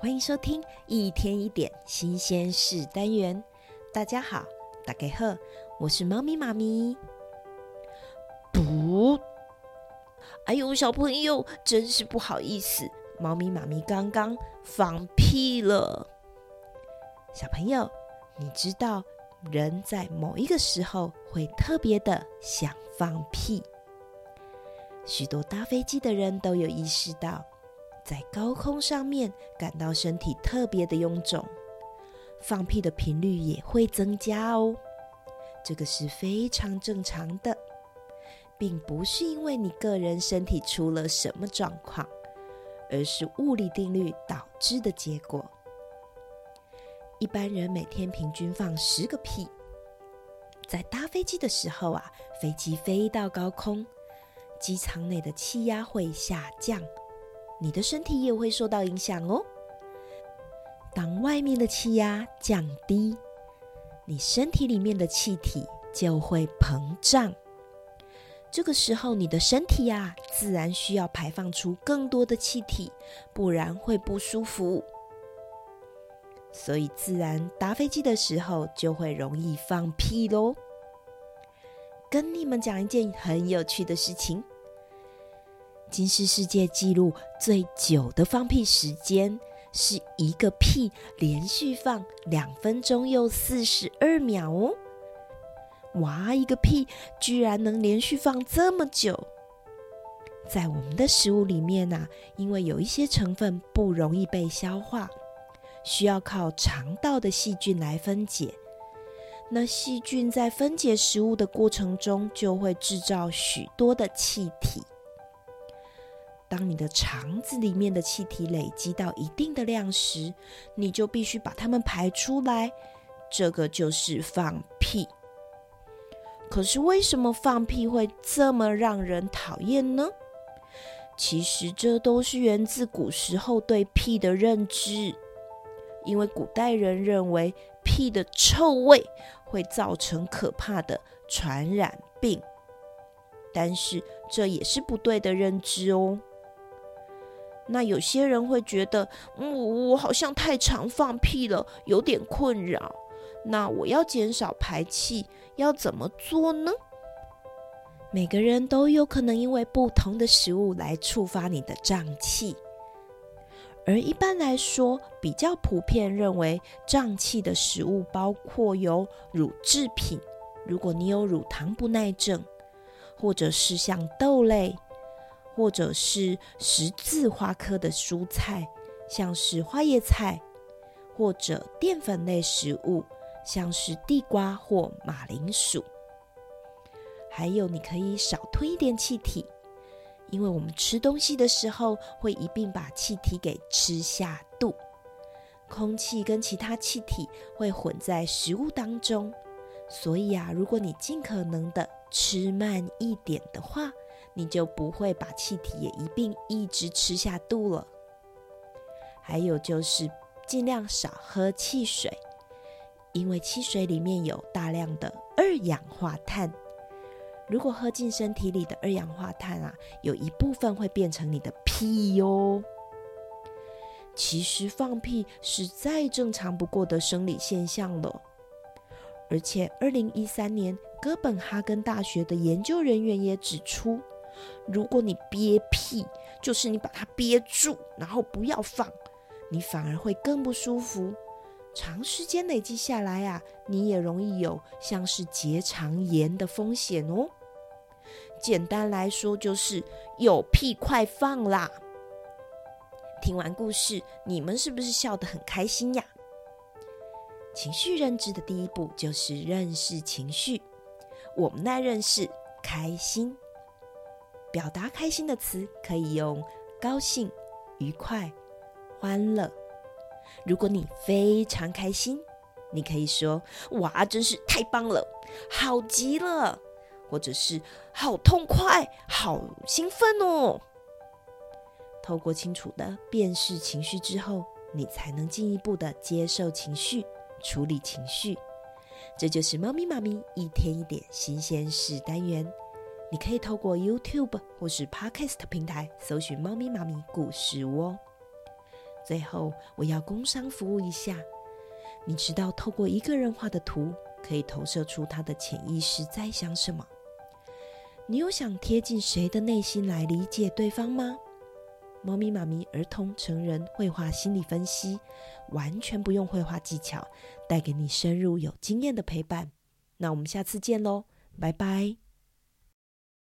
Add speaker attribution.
Speaker 1: 欢迎收听一天一点新鲜事单元。大家好，大家好，我是猫咪妈咪。不，哎呦，小朋友，真是不好意思，猫咪妈咪刚刚放屁了。小朋友，你知道人在某一个时候会特别的想放屁？许多搭飞机的人都有意识到，在高空上面感到身体特别的臃肿，放屁的频率也会增加哦。这个是非常正常的，并不是因为你个人身体出了什么状况，而是物理定律导致的结果。一般人每天平均放十个屁，在搭飞机的时候啊，飞机飞到高空。机舱内的气压会下降，你的身体也会受到影响哦。当外面的气压降低，你身体里面的气体就会膨胀。这个时候，你的身体呀，自然需要排放出更多的气体，不然会不舒服。所以，自然搭飞机的时候就会容易放屁喽。跟你们讲一件很有趣的事情：今世世界纪录最久的放屁时间是一个屁连续放两分钟又四十二秒哦！哇，一个屁居然能连续放这么久！在我们的食物里面啊，因为有一些成分不容易被消化，需要靠肠道的细菌来分解。那细菌在分解食物的过程中，就会制造许多的气体。当你的肠子里面的气体累积到一定的量时，你就必须把它们排出来。这个就是放屁。可是为什么放屁会这么让人讨厌呢？其实这都是源自古时候对屁的认知。因为古代人认为屁的臭味会造成可怕的传染病，但是这也是不对的认知哦。那有些人会觉得，嗯，我好像太常放屁了，有点困扰。那我要减少排气，要怎么做呢？每个人都有可能因为不同的食物来触发你的胀气。而一般来说，比较普遍认为胀气的食物包括有乳制品，如果你有乳糖不耐症，或者是像豆类，或者是十字花科的蔬菜，像是花椰菜，或者淀粉类食物，像是地瓜或马铃薯。还有，你可以少吞一点气体。因为我们吃东西的时候会一并把气体给吃下肚，空气跟其他气体会混在食物当中，所以啊，如果你尽可能的吃慢一点的话，你就不会把气体也一并一直吃下肚了。还有就是尽量少喝汽水，因为汽水里面有大量的二氧化碳。如果喝进身体里的二氧化碳啊，有一部分会变成你的屁哟。其实放屁是再正常不过的生理现象了，而且二零一三年哥本哈根大学的研究人员也指出，如果你憋屁，就是你把它憋住，然后不要放，你反而会更不舒服。长时间累积下来啊，你也容易有像是结肠炎的风险哦。简单来说，就是有屁快放啦！听完故事，你们是不是笑得很开心呀？情绪认知的第一步就是认识情绪。我们来认识开心，表达开心的词可以用高兴、愉快、欢乐。如果你非常开心，你可以说：“哇，真是太棒了，好极了。”或者是好痛快、好兴奋哦！透过清楚的辨识情绪之后，你才能进一步的接受情绪、处理情绪。这就是猫咪妈咪一天一点新鲜事单元。你可以透过 YouTube 或是 Podcast 平台搜寻“猫咪妈咪故事窝”。最后，我要工商服务一下。你知道，透过一个人画的图，可以投射出他的潜意识在想什么？你有想贴近谁的内心来理解对方吗？猫咪妈咪儿童成人绘画心理分析，完全不用绘画技巧，带给你深入有经验的陪伴。那我们下次见喽，拜拜。